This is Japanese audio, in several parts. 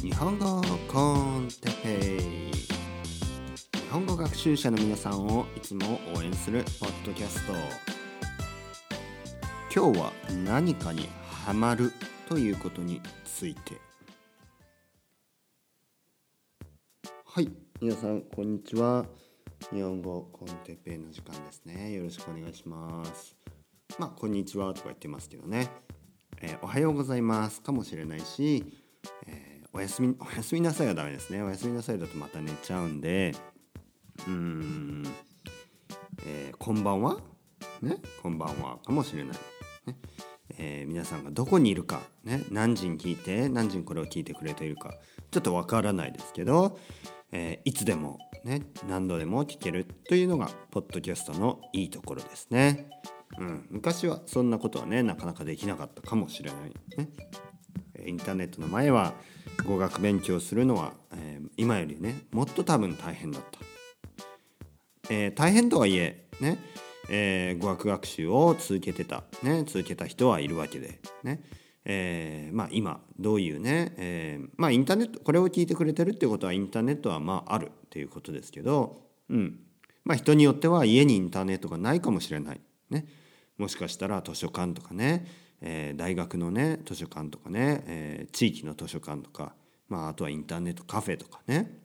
日本語コンテペイ日本語学習者の皆さんをいつも応援するポッドキャスト今日は何かにハマるということについて。はい皆さんこんにちは。日本語コンテペイの時間ですね。よろしくお願いします。まあこんにちはとか言ってますけどね、えーおはようございます。かもしれないし、えーおやすみ おやすみなさいはダメですね。おやすみなさいだとまた寝ちゃうんで。うん、えーこんばんは？ね？こんばんはかもしれない、ね？えー皆さんがどこにいるか、ね、何時に聞いて？何時にこれを聞いてくれているか？ちょっとわからないですけど、えーいつでも、ね、何度でも聞けるというのがポッドキャストのいいところですね。うん、昔はそんなことはねなかなかできなかったかもしれない、ね？インターネットの前は語学勉強するのは、えー今よりねもっと多分大変だった。えー大変とはいえね、えー語学学習を続けてた、ね、続けた人はいるわけで、ねえまあ、今どういうね、えまあ、インターネットこれを聞いてくれてるってことはインターネットはまああるっていうことですけど、うん。まあ、人によっては家にインターネットがないかもしれない、ね、もしかしたら図書館とかね、えー大学のね図書館とかね、えー地域の図書館とか、まあ、あとはインターネットカフェとかね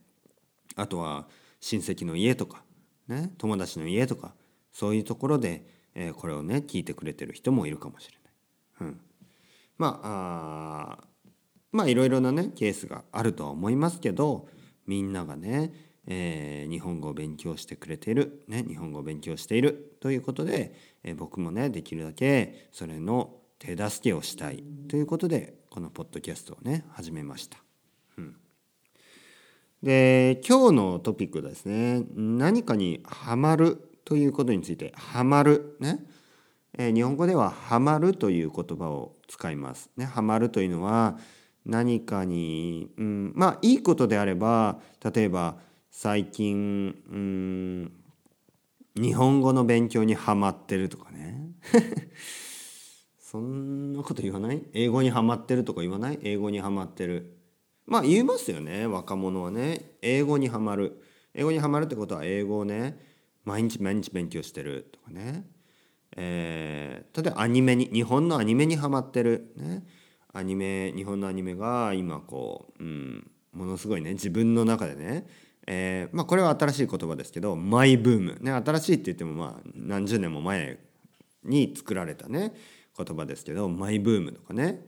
あとは親戚の家とか、ね、友達の家とかそういうところで、えーこれをね聞いてくれてる人もいるかもしれない。うん、まああまあいろいろなねケースがあるとは思いますけどみんながね、えー日本語を勉強してくれている、ね、日本語を勉強しているということで、えー僕もねできるだけそれの手助けをしたいということでこのポッドキャストをね始めました。うん。で今日のトピックですね何かにハマるということについてハマるね、えー日本語ではハマるという言葉を使います。ねハマるというのは何かに、うん、まあいいことであれば例えば最近、うん、日本語の勉強にハマってるとかね。そんなこと言わない？英語にハマってるとか言わない？英語にハマってる。まあ言いますよね。若者はね。英語にはまる。英語にはまるってことは英語をね毎日毎日勉強してるとかね。えー例えばアニメに日本のアニメにはまってる。ね。アニメ日本のアニメが今こう、うん、ものすごいね。自分の中でね。えーまあこれは新しい言葉ですけどマイブーム。ね新しいって言ってもまあ何十年も前に作られたね。言葉ですけどマイブームとかね。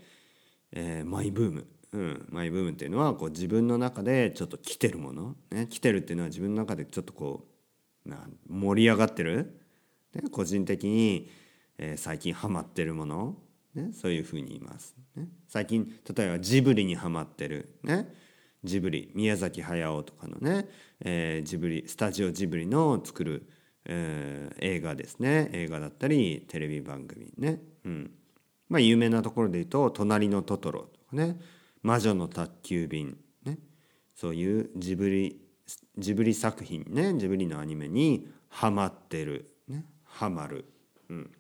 えーマイブーム、うん、マイブームっていうのはこう自分の中でちょっと来てるもの、ね、来てるっていうのは自分の中でちょっとこうな盛り上がってる、ね、個人的に、えー最近ハマってるもの、ね、そういうふうに言います、ね、最近例えばジブリにハマってる、ね、ジブリ。宮崎駿とかのね、えージブリスタジオジブリの作る、えー映画ですね。映画だったりテレビ番組。ね、うん、まあ有名なところで言うと「隣のトトロ」とかね「魔女の宅急便」ね。そういうジブリジブリ作品ね。ジブリのアニメにハマってる、ね、ハマる、うん、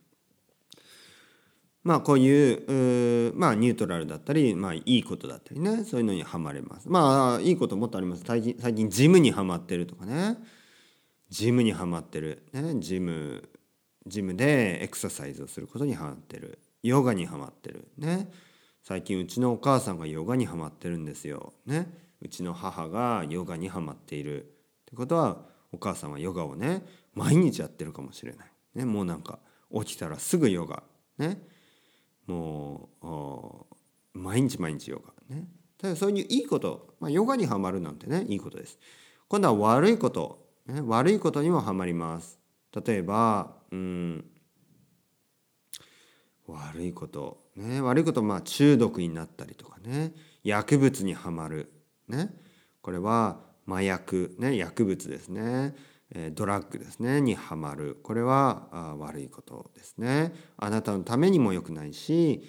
まあこういううまあニュートラルだったりまあいいことだったりね。そういうのにはまれます。まあいいこともっとあります。最近最近ジムにはまってるとかね。ジムにはまってる、ね、ジムジムでエクササイズをすることにはまってる。ヨガにはまってる。ね。最近うちのお母さんがヨガにはまってるんですよ、ね、うちの母がヨガにはまっている。ってことはお母さんはヨガをね毎日やってるかもしれない、ね、もうなんか起きたらすぐヨガ。ね。もう毎日毎日ヨガ。ね。ただそういういいこと、まあ、ヨガにはまるなんてねいいことです。今度は悪いこと、ね、悪いことにもはまります。例えばうん悪いこと、ね、悪いことまあ中毒になったりとかね薬物にはまる、ね、これは麻薬、ね、薬物ですね、えドラッグですねにはまるこれはあ悪いことですね。あなたのためにも良くないし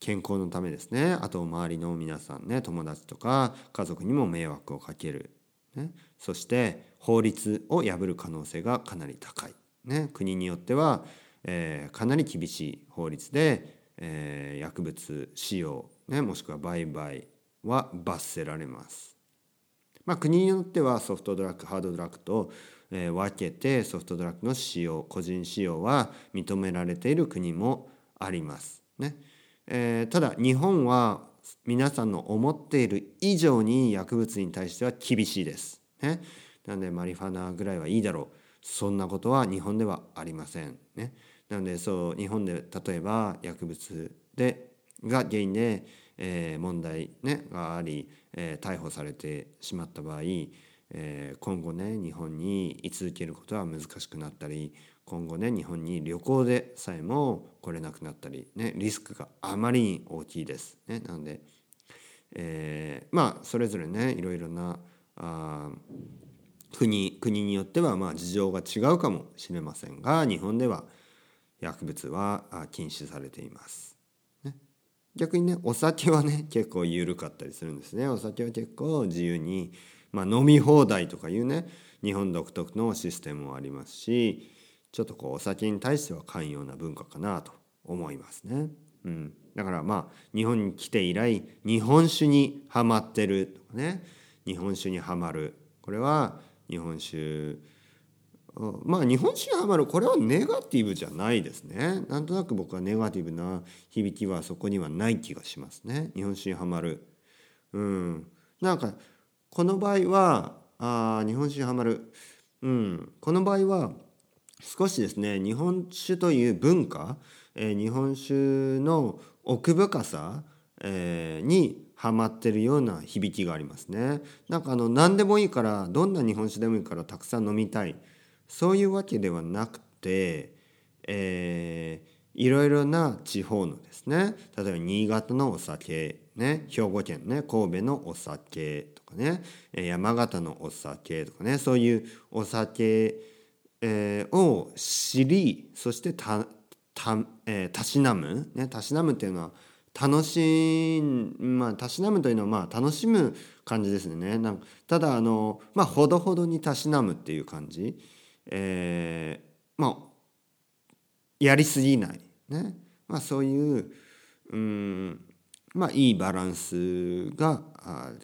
健康のためですね。あと周りの皆さんね友達とか家族にも迷惑をかける、ね、そして法律を破る可能性がかなり高い、ね、国によっては、えーかなり厳しい法律で、えー薬物使用、ね、もしくは売買は罰せられます。まあ、国によってはソフトドラッグハードドラッグと、えー、分けてソフトドラッグの使用個人使用は認められている国もあります。ねえー、ただ日本は皆さんの思っている以上に薬物に対しては厳しいです。ね、なのでマリファナぐらいはいいだろうそんなことは日本ではありません。ね、なのでそう日本で例えば薬物でが原因で、えー、問題、ね、があり、えー、逮捕されてしまった場合、えー、今後ね日本に居続けることは難しくなったり今後ね日本に旅行でさえも来れなくなったり、ね、リスクがあまりに大きいです。ね、なので、えー、まあそれぞれねいろいろなあ国国によってはまあ事情が違うかもしれませんが日本では薬物は禁止されています。ね、逆にねお酒はね 結構緩かったりするんですね。お酒は結構自由に、まあ、飲み放題とかいうね日本独特のシステムもありますしちょっとこうお酒に対しては寛容な文化かなと思いますね。うん、だからまあ日本に来て以来日本酒にはまってるとかね日本酒にはまるこれは日本酒。まあ日本酒にはまる。これはネガティブじゃないですね。なんとなく僕はネガティブな響きはそこにはない気がしますね。日本酒にはまる。うん。なんかこの場合はあ日本酒にはまる。うん。この場合は少しですね日本酒という文化、えー、日本酒の奥深さ、えー、にハマってるような響きがありますね。なんかあの何でもいいからどんな日本酒でもいいからたくさん飲みたいそういうわけではなくて、えー、いろいろな地方のですね例えば新潟のお酒、ね、兵庫県ね神戸のお酒とかね山形のお酒とかねそういうお酒、えー、を知りそしてたた、えー、たしなむ、ね、たしなむっていうのは楽しまあたしなむというのはまあ楽しむ感じですね。なんただあのまあほどほどにたしなむっていう感じ、えー、まあやりすぎないね。まあそういううんまあいいバランスが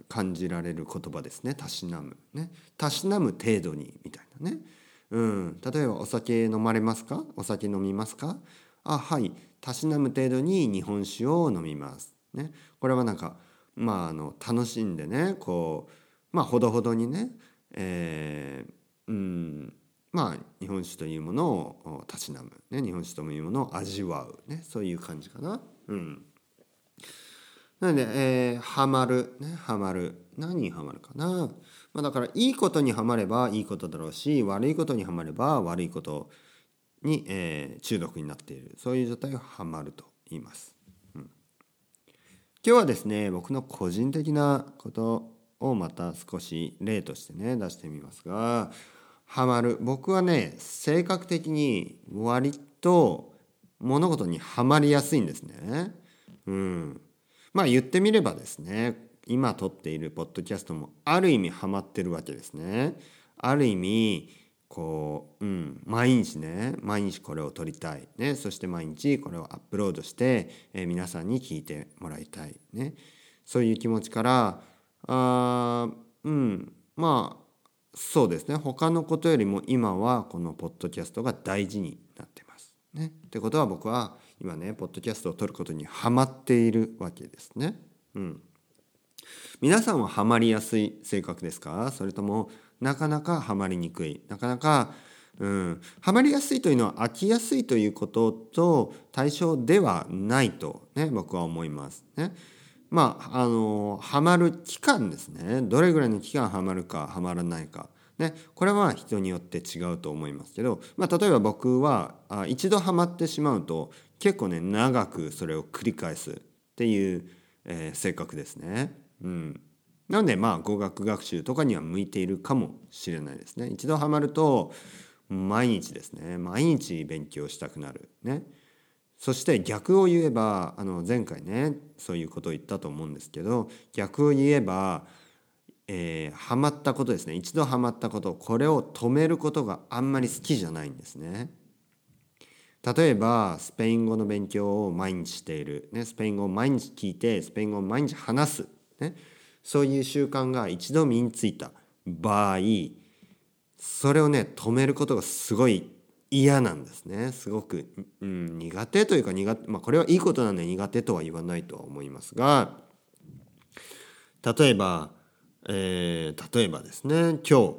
感じられる言葉ですね。たしなむね。たしなむ程度にみたいなね。うん。例えばお酒飲まれますか？お酒飲みますか？あはいたしなむ程度に日本酒を飲みます。ね、これはなんかまああの楽しんでねこうまあほどほどにね、えー、うんまあ日本酒というものをたしなむ、ね、日本酒というものを味わう、ね、そういう感じかな。うんなので、えー、ハマる、ね、ハマる。何にハマるかな。まあ、だから、いいことにはまればいいことだろうし、悪いことにはまれば悪いことに、えー、中毒になっている。そういう状態をハマると言います、うん、今日はですね僕の個人的なことをまた少し例としてね出してみますがハマる。僕はね性格的に割と物事にはまりやすいんですね。うん、まあ言ってみればですね今撮っているポッドキャストもある意味ハマってるわけですね。ある意味こう、うん、毎日ね毎日これを撮りたい、ね、そして毎日これをアップロードして、えー、皆さんに聞いてもらいたい、ね、そういう気持ちからあうんまあそうですね。他のことよりも今はこのポッドキャストが大事になってます。ね、ってことは僕は今ねポッドキャストを撮ることにハマっているわけですね。うん、皆さんはハマりやすい性格ですか？それともなかなかハマりにくいなかなかうん、ハマりやすいというのは飽きやすいということと対象ではないと、ね、僕は思います。ね、まああのハマる期間ですねどれぐらいの期間ハマるかハマらないか、ね、これは人によって違うと思いますけど、まあ、例えば僕はあ一度ハマってしまうと結構ね長くそれを繰り返すっていう、えー、性格ですね。うんなのでまあ語学学習とかには向いているかもしれないですね。一度ハマると毎日ですね。毎日勉強したくなる。ね。そして逆を言えばあの前回ねそういうことを言ったと思うんですけど逆を言えば、えー、ハマったことですね。一度ハマったことこれを止めることがあんまり好きじゃないんですね。例えばスペイン語の勉強を毎日している、ね、スペイン語を毎日聞いてスペイン語を毎日話す。ね、そういう習慣が一度身についた場合それをね止めることがすごい嫌なんですね。すごく、うん、苦手というか苦手まあこれはいいことなんで苦手とは言わないとは思いますが例えば、えー、例えばですね今日、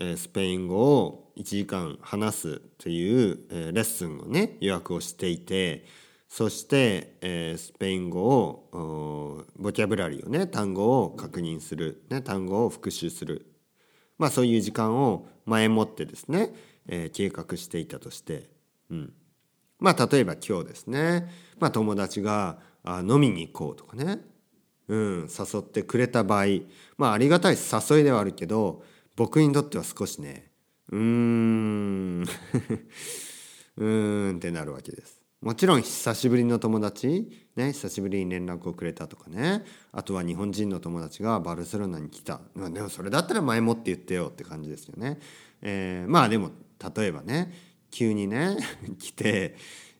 えー、スペイン語を1時間話すという、えー、レッスンをね予約をしていてそして、えー、スペイン語をボキャブラリーをね単語を確認する、ね、単語を復習する。まあそういう時間を前もってですね、えー、計画していたとして、うん、まあ例えば今日ですね、まあ、友達があ飲みに行こうとかね、うん、誘ってくれた場合。まあありがたい誘いではあるけど僕にとっては少しねうーん うーんってなるわけです。もちろん久しぶりの友達、ね、久しぶりに連絡をくれたとかねあとは日本人の友達がバルセロナに来たまあでもそれだったら前もって言ってよって感じですよね。えー、まあでも例えばね急にね 来て、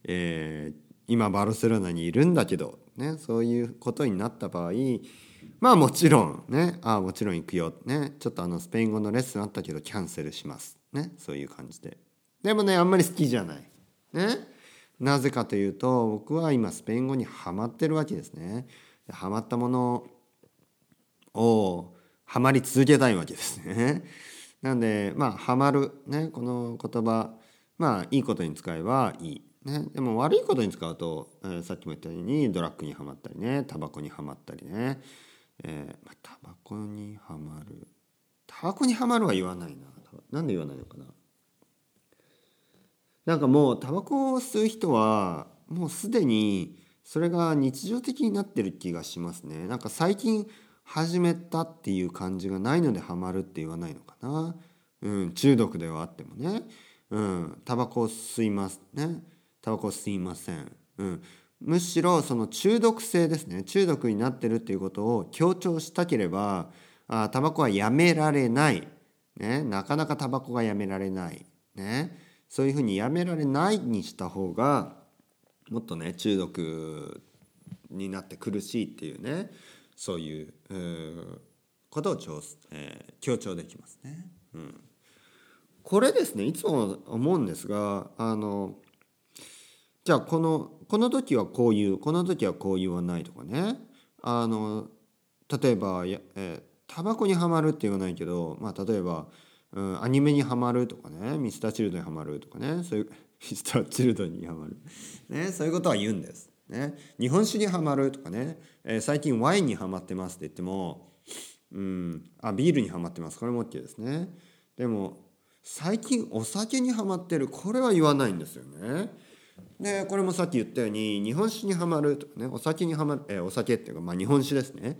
えー、今バルセロナにいるんだけど、ね、そういうことになった場合まあもちろんねああもちろん行くよ、ね、ちょっとあのスペイン語のレッスンあったけどキャンセルします、ね、そういう感じで。でもねあんまり好きじゃない。ねなぜかというと僕は今スペイン語にはまってるわけですね。はまったものをはまり続けたいわけですね。なんでまあはまるねこの言葉まあいいことに使えばいい。ね、でも悪いことに使うと、えー、さっきも言ったようにドラッグにはまったりねタバコにはまったりね、えーまあ、タバコにはまるタバコにはまるは言わないななんで言わないのかななんかもうタバコを吸う人はもうすでにそれが日常的になってる気がしますね。なんか最近始めたっていう感じがないのでハマるって言わないのかな、うん、中毒ではあってもね。うんタバコを吸いますね。タバコを吸いません、うん、むしろその中毒性ですね。中毒になってるっていうことを強調したければあタバコはやめられない、ね、なかなかタバコがやめられない。ね。そういうふうにやめられないにした方がもっとね中毒になって苦しいっていうねそういうことを調、えー、強調できますね。うん、これですねいつも思うんですがあのじゃあこのこの時はこういうこの時はこう言わないとかねあの例えばや、えー、タバコにはまるって言わないけど、まあ、例えばうん、アニメにはまるとかねミスターチルドにはまるとかねそういう ミスターチルドにはまる、ね、そういうことは言うんです。ね、日本酒にはまるとかね、えー、最近ワインにはまってますって言っても、うん、あビールにはまってますこれも OK ですね。でも最近お酒にはまってるこれは言わないんですよね。でこれもさっき言ったように日本酒にはまるとかねお酒にはまる、えー、お酒っていうか、まあ、日本酒ですね。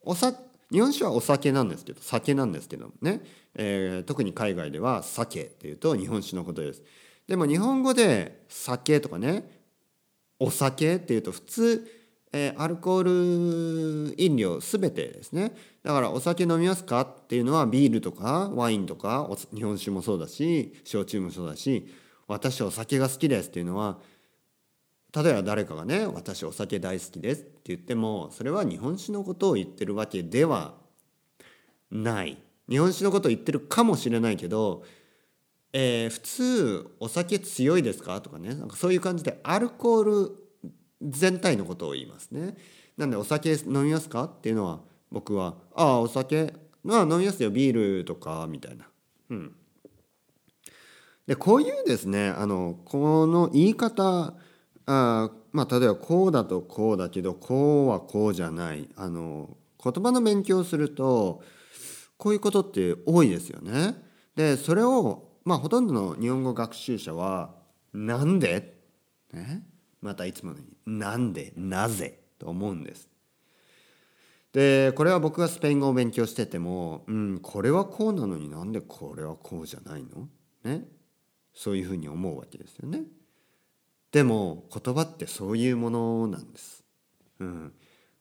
おさ日本酒はお酒なんですけど酒なんですけどね、えー、特に海外では酒っていうと日本酒のことです。でも日本語で酒とかねお酒っていうと普通、えー、アルコール飲料全てですね。だからお酒飲みますかっていうのはビールとかワインとか日本酒もそうだし焼酎もそうだし私はお酒が好きですっていうのは例えば誰かがね「私お酒大好きです」って言ってもそれは日本酒のことを言ってるわけではない。日本酒のことを言ってるかもしれないけど、えー、普通お酒強いですか？とかね。なんかそういう感じでアルコール全体のことを言いますね。なんでお酒飲みますか？っていうのは僕は「ああお酒まあ飲みますよビールとか」みたいな。うん、でこういうですねあのこの言い方あまあ例えばこうだとこうだけどこうはこうじゃないあの言葉の勉強をするとこういうことって多いですよね。でそれをまあほとんどの日本語学習者は「なんで?」ね？またいつものように「なんで？なぜ?」と思うんです。でこれは僕がスペイン語を勉強してても、うん、これはこうなのになんでこれはこうじゃないの？ね？そういうふうに思うわけですよね。でも言葉ってそういうものなんです。うん、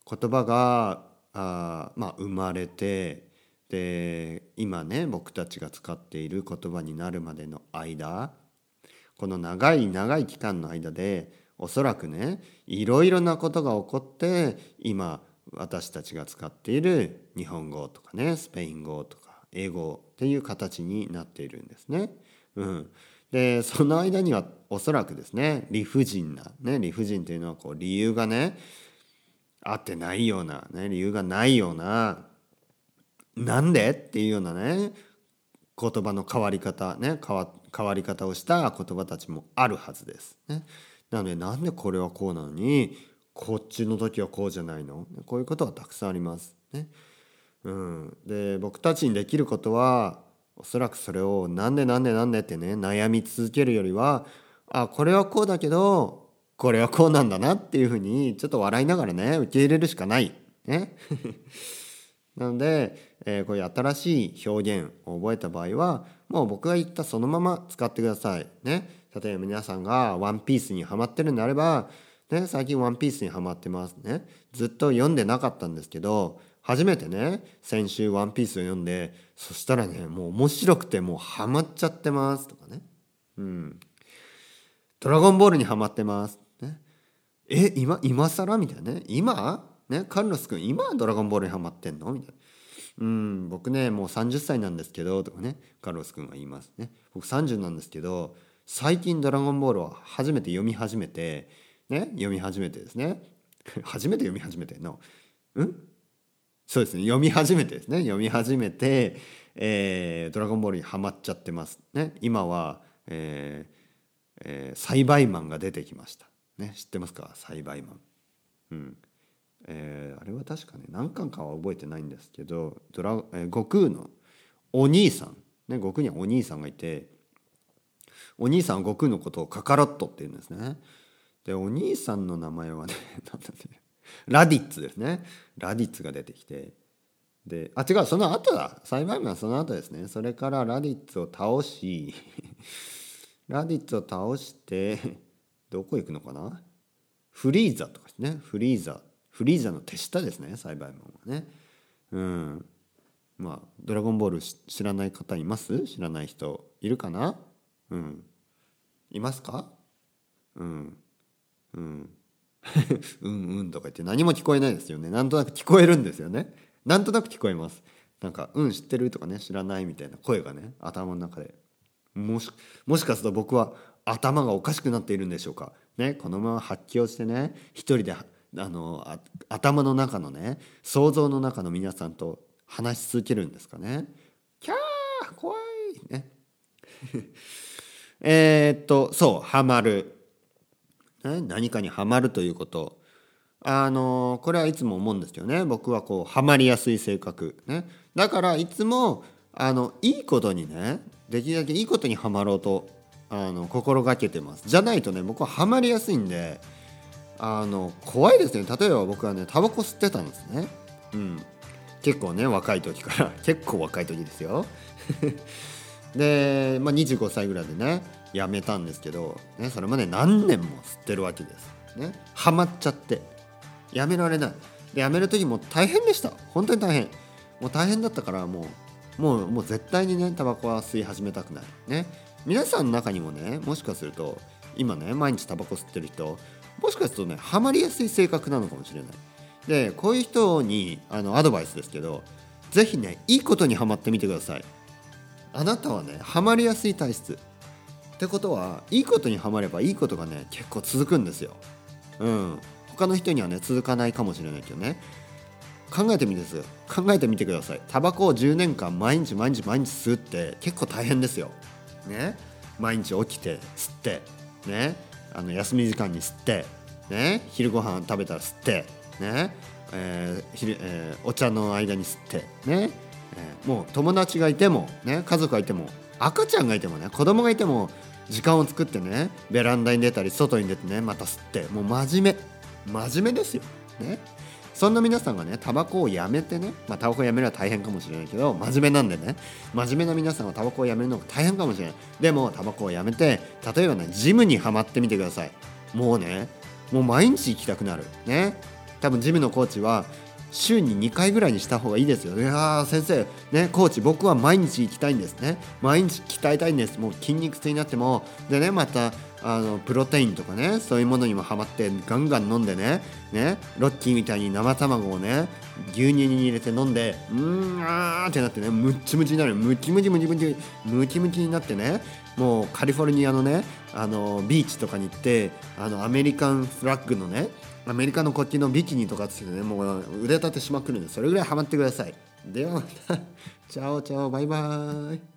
言葉があ、まあ、生まれてで今ね僕たちが使っている言葉になるまでの間この長い長い期間の間でおそらくねいろいろなことが起こって今私たちが使っている日本語とかねスペイン語とか英語っていう形になっているんですね。うん、でその間にはおそらくですね理不尽な、ね、理不尽というのはこう理由がね合ってないような、ね、理由がないようななんでっていうようなね言葉の変わり方ね変わり方をした言葉たちもあるはずです。ね、なのでなんでこれはこうなのにこっちの時はこうじゃないの？こういうことはたくさんあります。ねうん、で僕たちにできることはおそらくそれをなんでなんでなんでってね悩み続けるよりはあこれはこうだけどこれはこうなんだなっていうふうにちょっと笑いながらね受け入れるしかない。ね なので、えー、こういう新しい表現を覚えた場合はもう僕が言ったそのまま使ってください。ね、例えば皆さんがワンピースにはまってるんであれば、ね、最近ワンピースにはまってますね。ずっと読んでなかったんですけど初めてね先週ワンピースを読んでそしたらねもう面白くてもうハマっちゃってますとかね。うん。ドラゴンボールにはまってます。ね、え今今更？みたいなね。今？ね、カルロス君今ドラゴンボールにハマってんの？みたいな。うん。僕ねもう30歳なんですけどとかね。カルロス君が言いますね。僕30なんですけど最近ドラゴンボールを初めて読み始めてね。読み始めてですね。初めて読み始めての。うん？そうですね。読み始めてですね。読み始めて、えー、ドラゴンボールにはまっちゃってますね。今は、えーえー、栽培マンが出てきました。ね。知ってますか？栽培マン。うん。えー、あれは確かね何巻かは覚えてないんですけどドラ、えー、悟空のお兄さん、ね、悟空にはお兄さんがいてお兄さんは悟空のことをカカロットって言うんですね。でお兄さんの名前はね 何だっけ。ラディッツですね。ラディッツが出てきて。であ違うその後だ。栽培マンはその後ですね。それからラディッツを倒し ラディッツを倒してどこ行くのかな？フリーザとかですね。フリーザフリーザの手下ですね栽培マンはね。うん。まあドラゴンボール知らない方います？知らない人いるかな？うん。いますか？うん。うん。うんうんとか言って何も聞こえないですよねなんとなく聞こえるんですよねなんとなく聞こえますなんか「うん知ってる?」とかね知らないみたいな声がね頭の中でもしもしかすると僕は頭がおかしくなっているんでしょうかねこのまま発狂してね一人であの頭の中のね想像の中の皆さんと話し続けるんですかね。キャー怖いね。えっとそうハマる、ね、何かにはまるということ。あのこれはいつも思うんですよね。僕はこうハマりやすい性格。ね。だからいつもあのいいことにねできるだけいいことにはまろうとあの心がけてます。じゃないとね僕はハマりやすいんであの怖いですね。例えば僕はねタバコ吸ってたんですね。うん。結構ね若い時から。結構若い時ですよ。で、まあ、25歳ぐらいでねやめたんですけど、ね、それまで何年も吸ってるわけです。ねハマっちゃって。やめられない。でやめる時も大変でした。本当に大変。もう大変だったからもうもうもう絶対にねタバコは吸い始めたくない。ね。皆さんの中にもねもしかすると今ね毎日タバコ吸ってる人もしかするとねハマりやすい性格なのかもしれない。でこういう人にあのアドバイスですけど是非ねいいことにはまってみてください。あなたはねハマりやすい体質。ってことはいいことにはまればいいことがね結構続くんですよ。うん。他の人にはね続かないかもしれないけどね。考えてみです考えてみてください。タバコを10年間毎日毎日毎日吸って結構大変ですよ。ね。毎日起きて吸ってね。あの休み時間に吸ってね。昼ご飯食べたら吸ってね。えー昼えー、お茶の間に吸ってね、えー、もう友達がいても、ね、家族がいても赤ちゃんがいてもね子供がいても時間を作ってねベランダに出たり外に出てねまた吸ってもう真面目。真面目ですよ。ね。そんな皆さんがねタバコをやめてねまあタバコをやめるのは大変かもしれないけど真面目なんでね真面目な皆さんはタバコをやめるのが大変かもしれない。でもタバコをやめて例えばねジムにはまってみてください。もうねもう毎日行きたくなる。ね。多分ジムのコーチは週に2回ぐらいにした方がいいですよね。あ先生、ね、コーチ、僕は毎日行きたいんですね。毎日鍛えたいんです。もう筋肉痛になっても、でね、また、あのプロテインとかねそういうものにもハマってガンガン飲んでねねロッキーみたいに生卵をね牛乳に入れて飲んでうーんあーってなってねムッチムチになるムチムチムチムチムチムチになってねもうカリフォルニアのねあのビーチとかに行ってあのアメリカンフラッグのねアメリカの国旗のビキニとかつけてねもう腕立てしまくるんでそれぐらいハマってください。ではまた。チャオチャオバイバーイ。